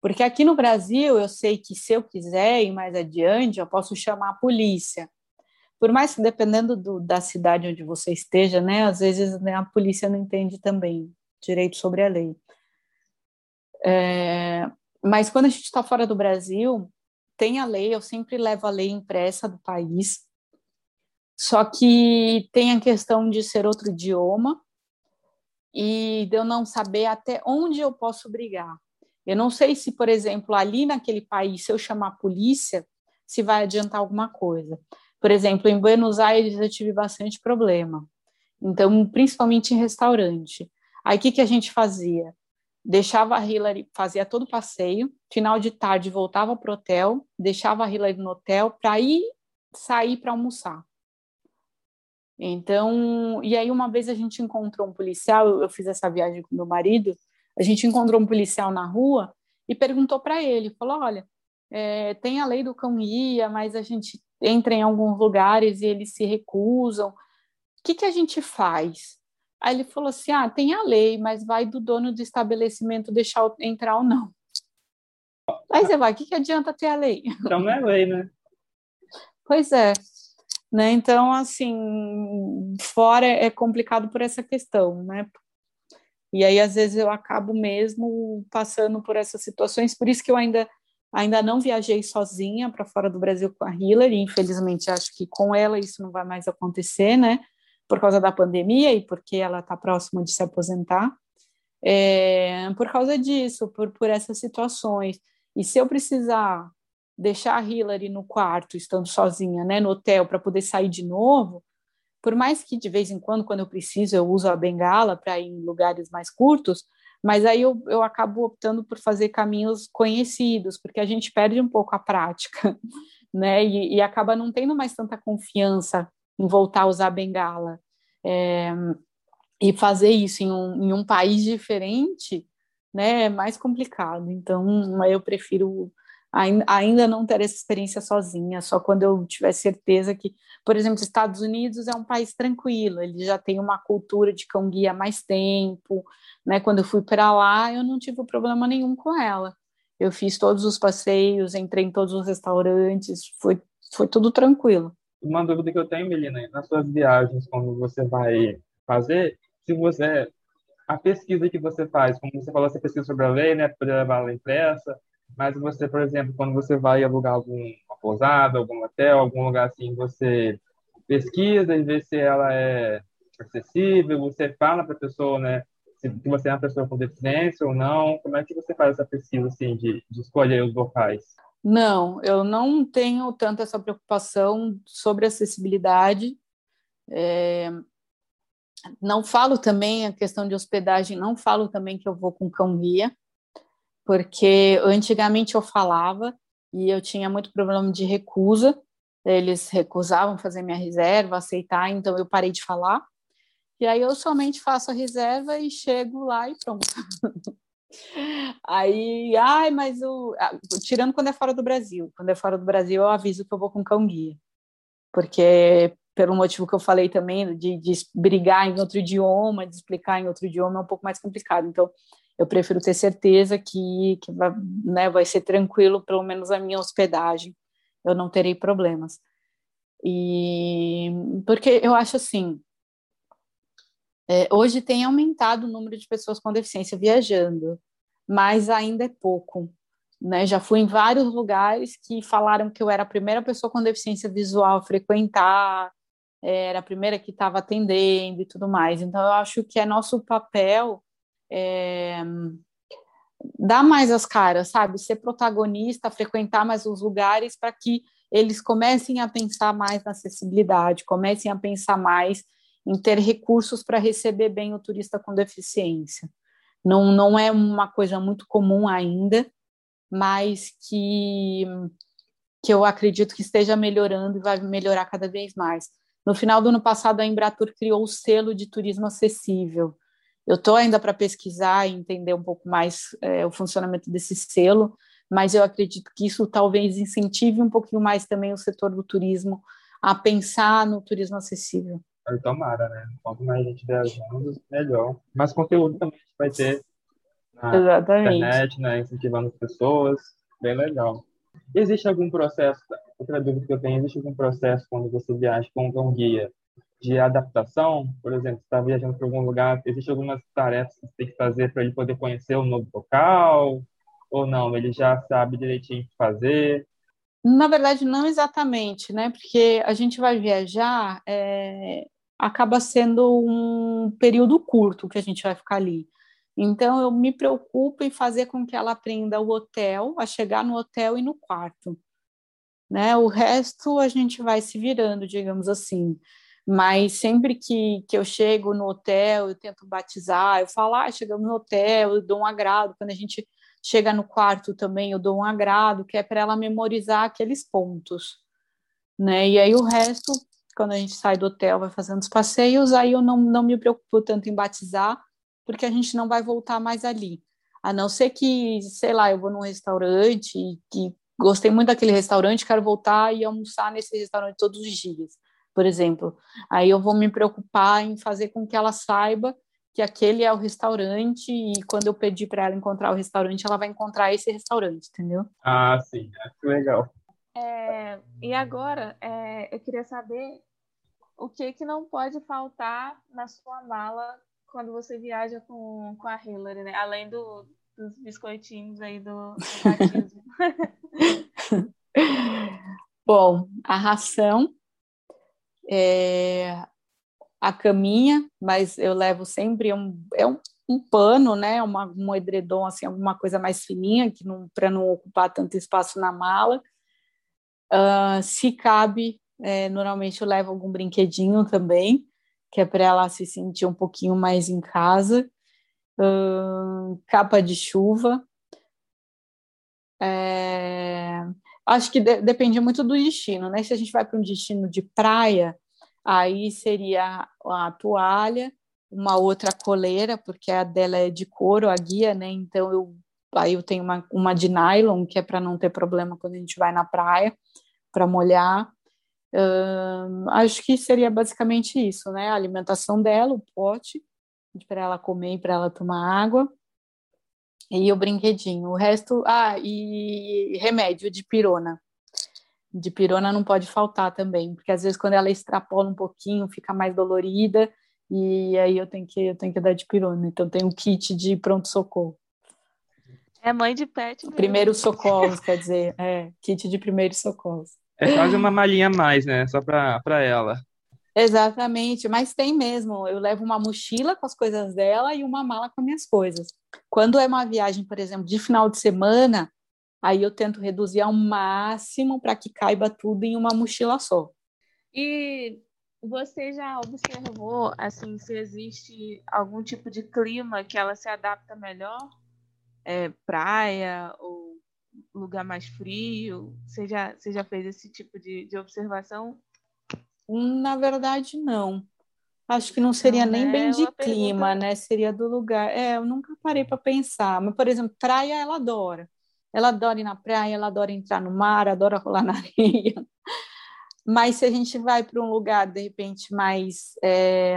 Porque aqui no Brasil, eu sei que se eu quiser ir mais adiante, eu posso chamar a polícia por mais que dependendo do, da cidade onde você esteja, né, às vezes né, a polícia não entende também direito sobre a lei. É, mas quando a gente está fora do Brasil, tem a lei, eu sempre levo a lei impressa do país, só que tem a questão de ser outro idioma e de eu não saber até onde eu posso brigar. Eu não sei se, por exemplo, ali naquele país, se eu chamar a polícia, se vai adiantar alguma coisa. Por exemplo, em Buenos Aires eu tive bastante problema. Então, principalmente em restaurante. Aí o que, que a gente fazia? Deixava a Hillary, fazia todo o passeio, final de tarde voltava para o hotel, deixava a Hillary no hotel para ir sair para almoçar. Então, e aí uma vez a gente encontrou um policial, eu fiz essa viagem com meu marido, a gente encontrou um policial na rua e perguntou para ele, falou, olha, é, tem a lei do cão guia, mas a gente entra em alguns lugares e eles se recusam. O que, que a gente faz? Aí ele falou assim: ah, tem a lei, mas vai do dono do estabelecimento deixar entrar ou não. Aí você vai, o que, que adianta ter a lei? Então não é lei, né? Pois é. Né? Então, assim, fora é complicado por essa questão, né? E aí, às vezes, eu acabo mesmo passando por essas situações, por isso que eu ainda Ainda não viajei sozinha para fora do Brasil com a Hillary, infelizmente acho que com ela isso não vai mais acontecer, né? Por causa da pandemia e porque ela está próxima de se aposentar. É, por causa disso, por, por essas situações. E se eu precisar deixar a Hillary no quarto, estando sozinha, né, no hotel, para poder sair de novo, por mais que de vez em quando, quando eu preciso, eu uso a bengala para ir em lugares mais curtos, mas aí eu, eu acabo optando por fazer caminhos conhecidos, porque a gente perde um pouco a prática, né? E, e acaba não tendo mais tanta confiança em voltar a usar bengala. É, e fazer isso em um, em um país diferente, né, é mais complicado. Então, eu prefiro ainda não ter essa experiência sozinha, só quando eu tiver certeza que, por exemplo, os Estados Unidos é um país tranquilo, ele já tem uma cultura de cão guia há mais tempo, né? Quando eu fui para lá, eu não tive problema nenhum com ela. Eu fiz todos os passeios, entrei em todos os restaurantes, foi foi tudo tranquilo. Uma dúvida que eu tenho, Melina, nas suas viagens, quando você vai fazer, se você a pesquisa que você faz, como você falou, você pesquisa sobre a lei, né, para levar ela impressa, mas você, por exemplo, quando você vai alugar alguma pousada, algum hotel, algum lugar assim, você pesquisa e vê se ela é acessível, você fala para a pessoa, né, se você é uma pessoa com deficiência ou não, como é que você faz essa pesquisa, assim, de, de escolher os locais? Não, eu não tenho tanto essa preocupação sobre acessibilidade. É, não falo também a questão de hospedagem, não falo também que eu vou com cão guia, porque antigamente eu falava e eu tinha muito problema de recusa, eles recusavam fazer minha reserva, aceitar, então eu parei de falar. E aí eu somente faço a reserva e chego lá e pronto. aí, ai, mas o tirando quando é fora do Brasil, quando é fora do Brasil eu aviso que eu vou com cão guia. Porque pelo motivo que eu falei também, de, de brigar em outro idioma, de explicar em outro idioma, é um pouco mais complicado. Então, eu prefiro ter certeza que, que vai, né, vai ser tranquilo, pelo menos a minha hospedagem, eu não terei problemas. E porque eu acho assim, é, hoje tem aumentado o número de pessoas com deficiência viajando, mas ainda é pouco. Né? Já fui em vários lugares que falaram que eu era a primeira pessoa com deficiência visual a frequentar, era a primeira que estava atendendo e tudo mais. Então, eu acho que é nosso papel é, dar mais as caras, sabe? Ser protagonista, frequentar mais os lugares para que eles comecem a pensar mais na acessibilidade, comecem a pensar mais em ter recursos para receber bem o turista com deficiência. Não, não é uma coisa muito comum ainda, mas que, que eu acredito que esteja melhorando e vai melhorar cada vez mais. No final do ano passado, a Embratur criou o selo de turismo acessível. Eu estou ainda para pesquisar e entender um pouco mais é, o funcionamento desse selo, mas eu acredito que isso talvez incentive um pouquinho mais também o setor do turismo a pensar no turismo acessível. Tomara, né? Quanto mais gente viajando, melhor. Mais conteúdo também vai ter na Exatamente. internet, né? Incentivando as pessoas. Bem legal. Existe algum processo, outra dúvida que eu tenho, existe algum processo quando você viaja com um guia de adaptação? Por exemplo, está viajando para algum lugar, existe algumas tarefas que você tem que fazer para ele poder conhecer o um novo local? Ou não, ele já sabe direitinho o que fazer? Na verdade, não exatamente, né? Porque a gente vai viajar, é, acaba sendo um período curto que a gente vai ficar ali. Então, eu me preocupo em fazer com que ela aprenda o hotel, a chegar no hotel e no quarto. Né? O resto a gente vai se virando, digamos assim. Mas sempre que, que eu chego no hotel, eu tento batizar, eu falo, ah, chegamos no hotel, eu dou um agrado. Quando a gente chega no quarto também, eu dou um agrado, que é para ela memorizar aqueles pontos. Né? E aí o resto quando a gente sai do hotel, vai fazendo os passeios, aí eu não, não me preocupo tanto em batizar, porque a gente não vai voltar mais ali. A não ser que, sei lá, eu vou num restaurante que gostei muito daquele restaurante, quero voltar e almoçar nesse restaurante todos os dias, por exemplo. Aí eu vou me preocupar em fazer com que ela saiba que aquele é o restaurante e quando eu pedir para ela encontrar o restaurante, ela vai encontrar esse restaurante, entendeu? Ah, sim, é legal. É, e agora, é, eu queria saber o que que não pode faltar na sua mala quando você viaja com, com a Hillary, né? Além do, dos biscoitinhos aí do, do batismo. Bom, a ração, é, a caminha, mas eu levo sempre um, é um, um pano, né? Uma, um edredom, assim, alguma coisa mais fininha, que não para não ocupar tanto espaço na mala. Uh, se cabe, é, normalmente eu levo algum brinquedinho também, que é para ela se sentir um pouquinho mais em casa. Uh, capa de chuva. É, acho que de, depende muito do destino, né? Se a gente vai para um destino de praia, aí seria a toalha, uma outra coleira, porque a dela é de couro, a guia, né? Então eu aí eu tenho uma, uma de nylon, que é para não ter problema quando a gente vai na praia para molhar. Uh, acho que seria basicamente isso, né? A alimentação dela, o pote para ela comer e para ela tomar água e o brinquedinho. O resto, ah, e remédio de pirona. De pirona não pode faltar também, porque às vezes quando ela extrapola um pouquinho, fica mais dolorida e aí eu tenho que eu tenho que dar de pirona. Então tem um kit de pronto socorro. É mãe de pet. Mesmo. Primeiro socorros, quer dizer, é, kit de primeiros socorros. É quase uma malinha a mais, né? Só para ela. Exatamente, mas tem mesmo. Eu levo uma mochila com as coisas dela e uma mala com as minhas coisas. Quando é uma viagem, por exemplo, de final de semana, aí eu tento reduzir ao máximo para que caiba tudo em uma mochila só. E você já observou assim se existe algum tipo de clima que ela se adapta melhor? É, praia ou lugar mais frio? Você já, você já fez esse tipo de, de observação? Na verdade, não. Acho que não seria não, nem né? bem de clima, pergunta... né? Seria do lugar. É, eu nunca parei para pensar. Mas, por exemplo, praia ela adora. Ela adora ir na praia, ela adora entrar no mar, adora rolar na areia. mas se a gente vai para um lugar, de repente, mais. É,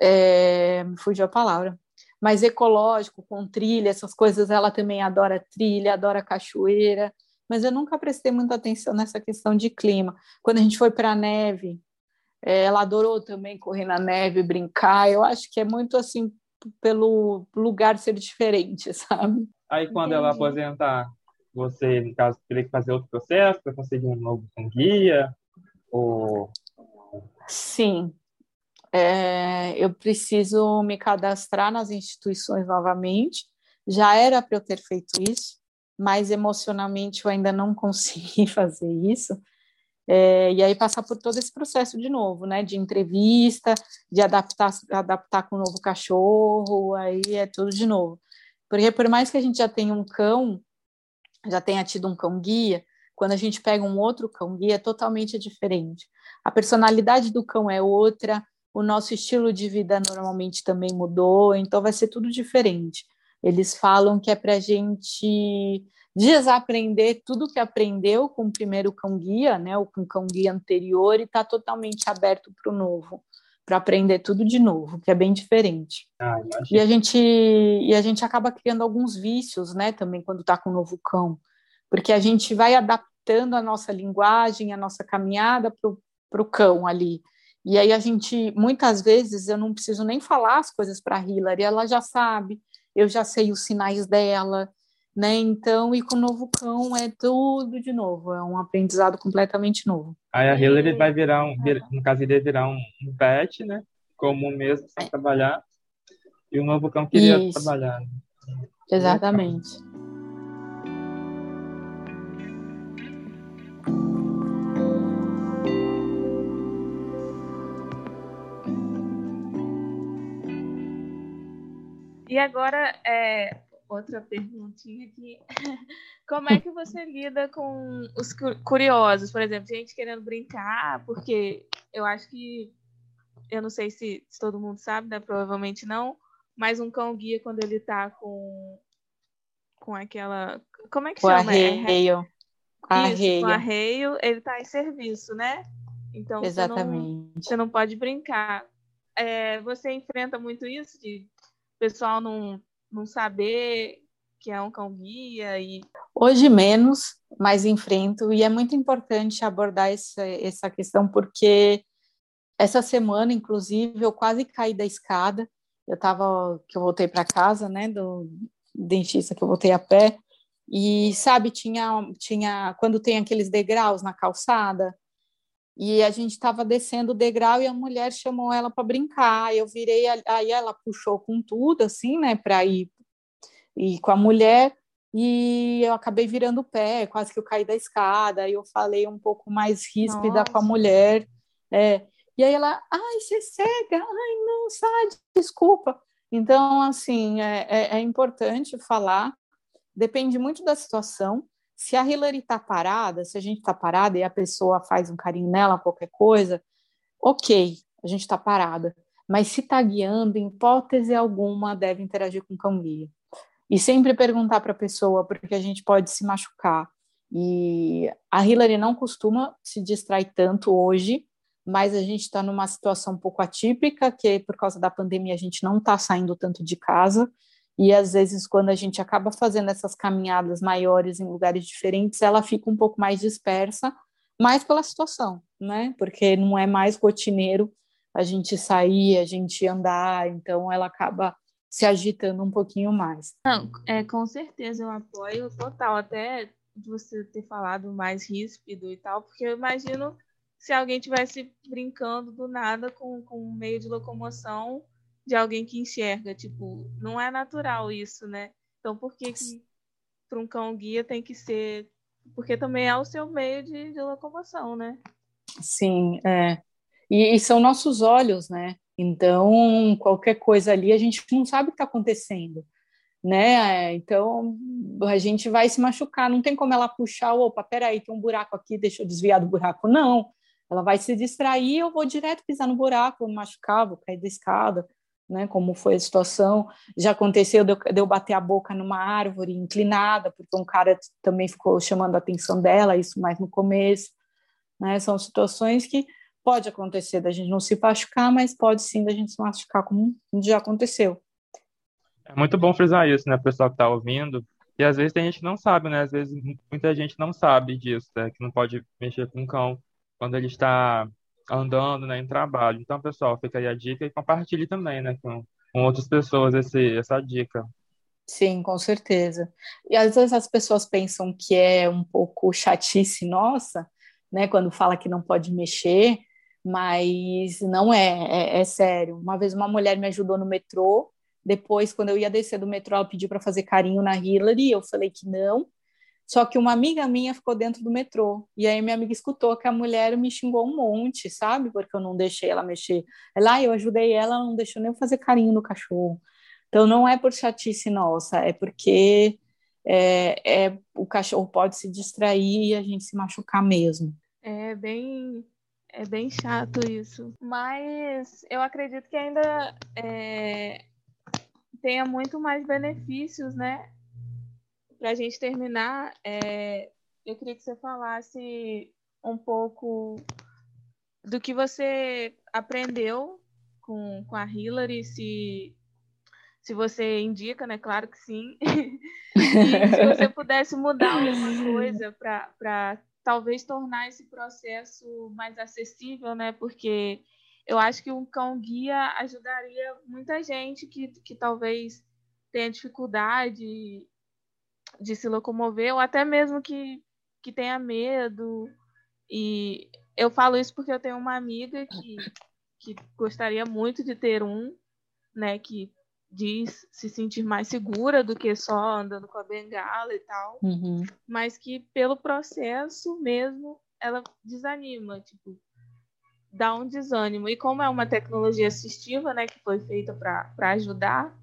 é, fugiu a palavra. Mais ecológico, com trilha, essas coisas, ela também adora trilha, adora cachoeira, mas eu nunca prestei muita atenção nessa questão de clima. Quando a gente foi para a neve, é, ela adorou também correr na neve, brincar. Eu acho que é muito assim pelo lugar ser diferente, sabe? Aí quando Entendi. ela aposentar, você, no caso, teria que fazer outro processo para conseguir um novo guia? Ou... Sim. É, eu preciso me cadastrar nas instituições novamente. Já era para eu ter feito isso, mas emocionalmente eu ainda não consegui fazer isso. É, e aí passar por todo esse processo de novo, né? De entrevista, de adaptar, adaptar com o um novo cachorro, aí é tudo de novo. Porque por mais que a gente já tenha um cão, já tenha tido um cão guia, quando a gente pega um outro cão guia, é totalmente diferente. A personalidade do cão é outra, o nosso estilo de vida normalmente também mudou, então vai ser tudo diferente. Eles falam que é para a gente desaprender tudo que aprendeu com o primeiro cão guia, né, ou com o cão guia anterior, e está totalmente aberto para o novo, para aprender tudo de novo, que é bem diferente. Ah, e a gente e a gente acaba criando alguns vícios, né, também quando está com o novo cão, porque a gente vai adaptando a nossa linguagem, a nossa caminhada para o cão ali. E aí a gente, muitas vezes, eu não preciso nem falar as coisas para a Hillary, ela já sabe, eu já sei os sinais dela, né? Então, e com o novo cão é tudo de novo, é um aprendizado completamente novo. Aí a Hillary vai virar um, no caso iria virar um, um pet, né? Como mesmo sem é. trabalhar. E o novo cão queria Isso. trabalhar. Né? Exatamente. E agora, é, outra perguntinha aqui. Como é que você lida com os curiosos? Por exemplo, gente querendo brincar, porque eu acho que. Eu não sei se, se todo mundo sabe, né? Provavelmente não. Mas um cão guia, quando ele tá com. Com aquela. Como é que com chama? É arreio. Com arreio. com arreio, ele tá em serviço, né? Então Exatamente. Você, não, você não pode brincar. É, você enfrenta muito isso de pessoal não, não saber que é um cão guia e hoje menos, mas enfrento e é muito importante abordar essa, essa questão porque essa semana, inclusive, eu quase caí da escada. Eu estava que eu voltei para casa, né, do dentista que eu voltei a pé e sabe tinha tinha quando tem aqueles degraus na calçada e a gente estava descendo o degrau e a mulher chamou ela para brincar. Eu virei, aí ela puxou com tudo, assim, né, para ir, ir com a mulher. E eu acabei virando o pé, quase que eu caí da escada. Aí eu falei um pouco mais ríspida Nossa. com a mulher. É. E aí ela, ai, você é cega, ai, não, sai, desculpa. Então, assim, é, é, é importante falar, depende muito da situação. Se a Hillary está parada, se a gente está parada e a pessoa faz um carinho nela, qualquer coisa, ok, a gente está parada. Mas se está guiando, em hipótese alguma, deve interagir com o cão guia. E sempre perguntar para a pessoa, porque a gente pode se machucar. E a Hillary não costuma se distrair tanto hoje, mas a gente está numa situação um pouco atípica, que por causa da pandemia a gente não está saindo tanto de casa, e às vezes, quando a gente acaba fazendo essas caminhadas maiores em lugares diferentes, ela fica um pouco mais dispersa, mais pela situação, né? Porque não é mais rotineiro a gente sair, a gente andar, então ela acaba se agitando um pouquinho mais. Não, é, com certeza eu apoio total, até você ter falado mais ríspido e tal, porque eu imagino se alguém tivesse brincando do nada com, com um meio de locomoção de alguém que enxerga. Tipo, não é natural isso, né? Então, por que, que para um cão guia tem que ser. Porque também é o seu meio de, de locomoção, né? Sim, é. E, e, são nossos olhos, né? Então, qualquer coisa ali, a gente não sabe o que está acontecendo, né? Então, a gente vai se machucar. Não tem como ela puxar, opa, peraí, tem um buraco aqui, deixa eu desviar do buraco. Não. Ela vai se distrair, eu vou direto pisar no buraco, vou me machucar, vou cair da escada né, como foi a situação. Já aconteceu de eu, bater a boca numa árvore inclinada, porque um cara também ficou chamando a atenção dela, isso mais no começo. Né? São situações que pode acontecer da gente não se machucar, mas pode sim da gente se machucar, como já aconteceu. É muito bom frisar isso, né, pessoal que está ouvindo. E às vezes tem gente que não sabe, né? Às vezes muita gente não sabe disso, né? Que não pode mexer com o cão quando ele está andando, né, em trabalho. Então, pessoal, fica aí a dica e compartilhe também, né, com, com outras pessoas esse, essa dica. Sim, com certeza. E às vezes as pessoas pensam que é um pouco chatice nossa, né, quando fala que não pode mexer, mas não é, é, é sério. Uma vez uma mulher me ajudou no metrô, depois, quando eu ia descer do metrô, ela pediu para fazer carinho na Hillary, eu falei que não. Só que uma amiga minha ficou dentro do metrô. E aí minha amiga escutou que a mulher me xingou um monte, sabe? Porque eu não deixei ela mexer. Ela, ah, eu ajudei ela, não deixou nem eu fazer carinho no cachorro. Então não é por chatice nossa, é porque é, é, o cachorro pode se distrair e a gente se machucar mesmo. É bem, é bem chato isso. Mas eu acredito que ainda é, tenha muito mais benefícios, né? Para a gente terminar, é, eu queria que você falasse um pouco do que você aprendeu com, com a Hillary, se, se você indica, né? Claro que sim. e se você pudesse mudar alguma coisa para talvez tornar esse processo mais acessível, né? Porque eu acho que um cão guia ajudaria muita gente que, que talvez tenha dificuldade de se locomover, ou até mesmo que, que tenha medo. E eu falo isso porque eu tenho uma amiga que, que gostaria muito de ter um, né? Que diz se sentir mais segura do que só andando com a bengala e tal, uhum. mas que pelo processo mesmo ela desanima, tipo, dá um desânimo. E como é uma tecnologia assistiva, né, que foi feita para ajudar,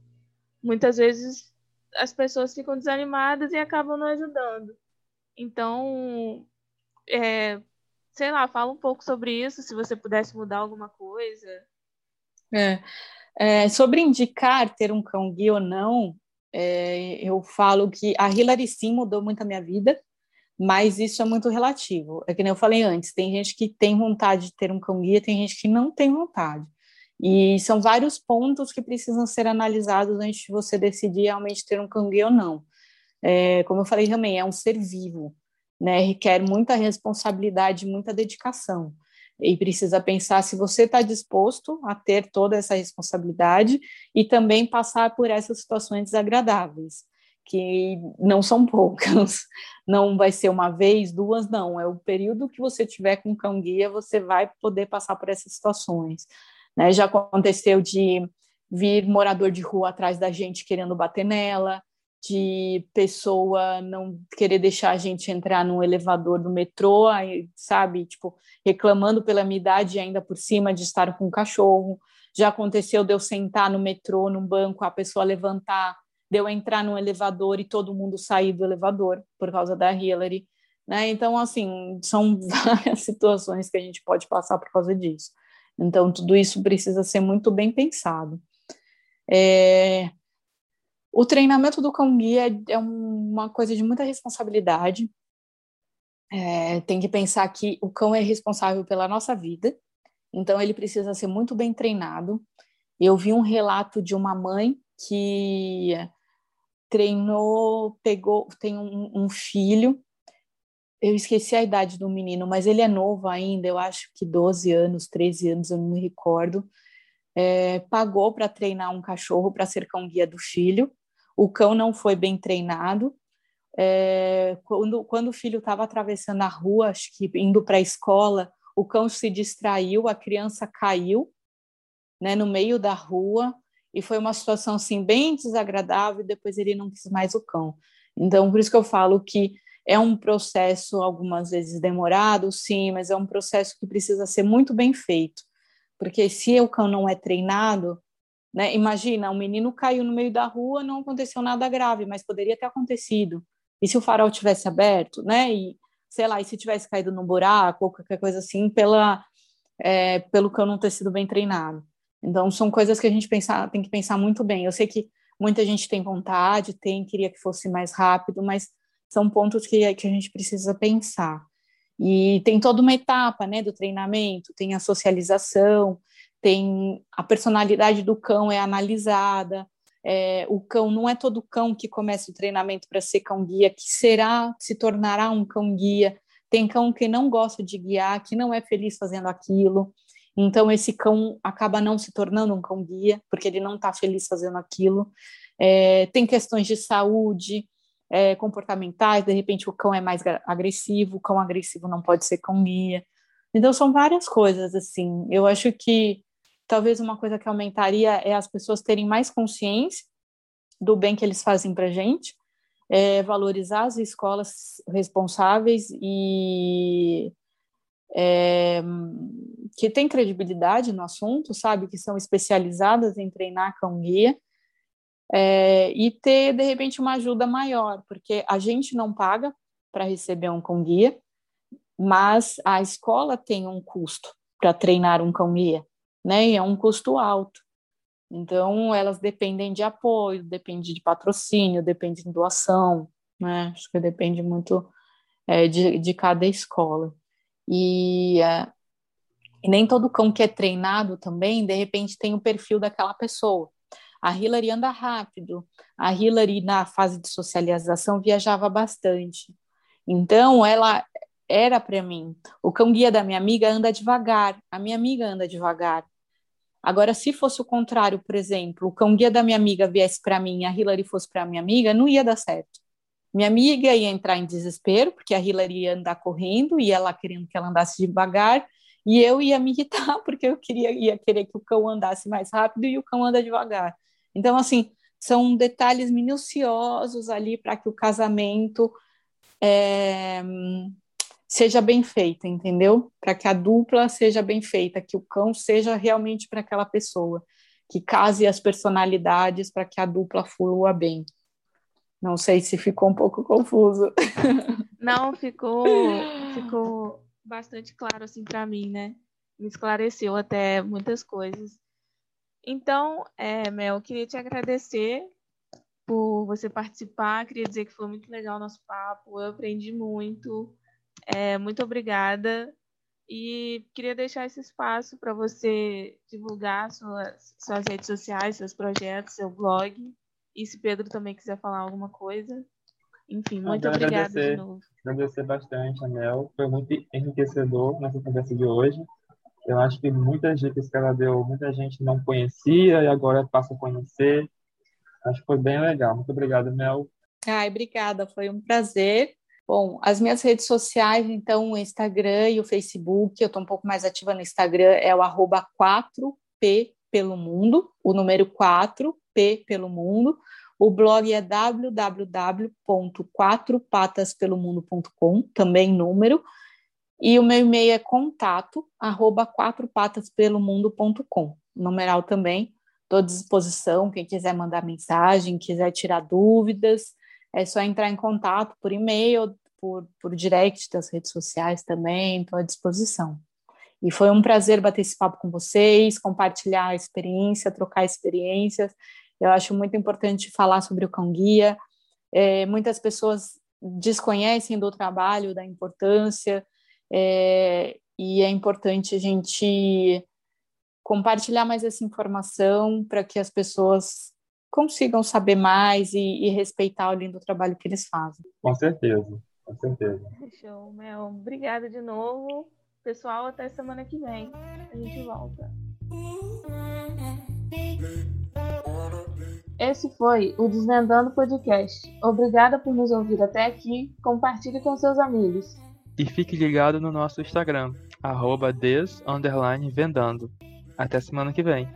muitas vezes as pessoas ficam desanimadas e acabam não ajudando. Então, é, sei lá, fala um pouco sobre isso, se você pudesse mudar alguma coisa. É, é sobre indicar ter um cão guia ou não, é, eu falo que a Hilary sim mudou muito a minha vida mas isso é muito relativo. É que nem eu falei antes, tem gente que tem vontade de ter um cão guia, tem gente que não tem vontade. E são vários pontos que precisam ser analisados antes de você decidir realmente ter um guia ou não. É, como eu falei também, é um ser vivo, né? Requer muita responsabilidade, muita dedicação. E precisa pensar se você está disposto a ter toda essa responsabilidade e também passar por essas situações desagradáveis que não são poucas, não vai ser uma vez, duas, não, é o período que você tiver com cão guia, você vai poder passar por essas situações. Né? Já aconteceu de vir morador de rua atrás da gente querendo bater nela, de pessoa não querer deixar a gente entrar no elevador do metrô, sabe, tipo, reclamando pela minha idade ainda por cima de estar com um cachorro. Já aconteceu de eu sentar no metrô, num banco, a pessoa levantar de eu entrar no elevador e todo mundo sair do elevador por causa da Hillary. Né? Então, assim, são várias situações que a gente pode passar por causa disso. Então, tudo isso precisa ser muito bem pensado. É... O treinamento do cão guia é uma coisa de muita responsabilidade. É, tem que pensar que o cão é responsável pela nossa vida, então ele precisa ser muito bem treinado. Eu vi um relato de uma mãe que treinou, pegou, tem um, um, filho. Eu esqueci a idade do menino, mas ele é novo ainda, eu acho que 12 anos, 13 anos, eu não me recordo. É, pagou para treinar um cachorro para ser cão guia do filho. O cão não foi bem treinado. É, quando, quando o filho estava atravessando a rua, acho que indo para a escola, o cão se distraiu, a criança caiu né, no meio da rua e foi uma situação assim bem desagradável. Depois ele não quis mais o cão. Então, por isso que eu falo que é um processo algumas vezes demorado, sim, mas é um processo que precisa ser muito bem feito, porque se o cão não é treinado, né? Imagina, um menino caiu no meio da rua, não aconteceu nada grave, mas poderia ter acontecido. E se o farol tivesse aberto, né? E sei lá, e se tivesse caído no buraco ou qualquer coisa assim, pela é, pelo cão não ter sido bem treinado. Então, são coisas que a gente pensar, tem que pensar muito bem. Eu sei que muita gente tem vontade, tem, queria que fosse mais rápido, mas são pontos que, que a gente precisa pensar. E tem toda uma etapa né, do treinamento, tem a socialização, tem a personalidade do cão é analisada, é, o cão não é todo cão que começa o treinamento para ser cão guia, que será, se tornará um cão guia. Tem cão que não gosta de guiar, que não é feliz fazendo aquilo. Então, esse cão acaba não se tornando um cão guia, porque ele não está feliz fazendo aquilo. É, tem questões de saúde, é, comportamentais, de repente o cão é mais agressivo, o cão agressivo não pode ser cão guia. Então, são várias coisas, assim. Eu acho que talvez uma coisa que aumentaria é as pessoas terem mais consciência do bem que eles fazem para gente, é, valorizar as escolas responsáveis e é, que têm credibilidade no assunto, sabe, que são especializadas em treinar cão guia é, e ter de repente uma ajuda maior, porque a gente não paga para receber um cão guia, mas a escola tem um custo para treinar um cão guia né? E é um custo alto. Então, elas dependem de apoio, depende de patrocínio, depende de doação, né? Acho que depende muito é, de, de cada escola. E, é, e nem todo cão que é treinado também, de repente, tem o perfil daquela pessoa. A Hillary anda rápido, a Hillary, na fase de socialização, viajava bastante. Então, ela era para mim. O cão guia da minha amiga anda devagar, a minha amiga anda devagar. Agora, se fosse o contrário, por exemplo, o cão guia da minha amiga viesse para mim a Hillary fosse para minha amiga, não ia dar certo. Minha amiga ia entrar em desespero, porque a Hillary ia andar correndo e ela querendo que ela andasse devagar, e eu ia me irritar, porque eu queria ia querer que o cão andasse mais rápido e o cão anda devagar. Então, assim, são detalhes minuciosos ali para que o casamento é, seja bem feita, entendeu? Para que a dupla seja bem feita, que o cão seja realmente para aquela pessoa, que case as personalidades para que a dupla flua bem. Não sei se ficou um pouco confuso. Não, ficou, ficou bastante claro assim para mim, né? Me esclareceu até muitas coisas. Então, é, Mel, eu queria te agradecer por você participar. Queria dizer que foi muito legal o nosso papo. Eu aprendi muito. É, muito obrigada. E queria deixar esse espaço para você divulgar suas, suas redes sociais, seus projetos, seu blog. E se Pedro também quiser falar alguma coisa. Enfim, muito obrigada de novo. Agradecer bastante, Anel. Foi muito enriquecedor nessa conversa de hoje. Eu acho que muitas dicas que ela deu, muita gente não conhecia e agora passa a conhecer. Acho que foi bem legal. Muito obrigado, Mel. Ai, obrigada. Foi um prazer. Bom, as minhas redes sociais, então, o Instagram e o Facebook, eu estou um pouco mais ativa no Instagram, é o arroba 4P pelo mundo, o número 4P pelo mundo. O blog é www.quatropataspelumundo.com, também número. E o meu e-mail é contato, arroba quatropataspelumundo.com, numeral também. Estou à disposição, quem quiser mandar mensagem, quiser tirar dúvidas, é só entrar em contato por e-mail, por, por direct das redes sociais também, estou à disposição. E foi um prazer bater esse papo com vocês, compartilhar a experiência, trocar experiências. Eu acho muito importante falar sobre o cão guia. É, muitas pessoas desconhecem do trabalho, da importância, é, e é importante a gente compartilhar mais essa informação para que as pessoas consigam saber mais e, e, respeitar o lindo trabalho que eles fazem. Com certeza com certeza. Show, Mel. Obrigada de novo. Pessoal, até semana que vem. A gente volta. Esse foi o Desvendando Podcast. Obrigada por nos ouvir até aqui. Compartilhe com seus amigos. E fique ligado no nosso Instagram, arroba Até semana que vem.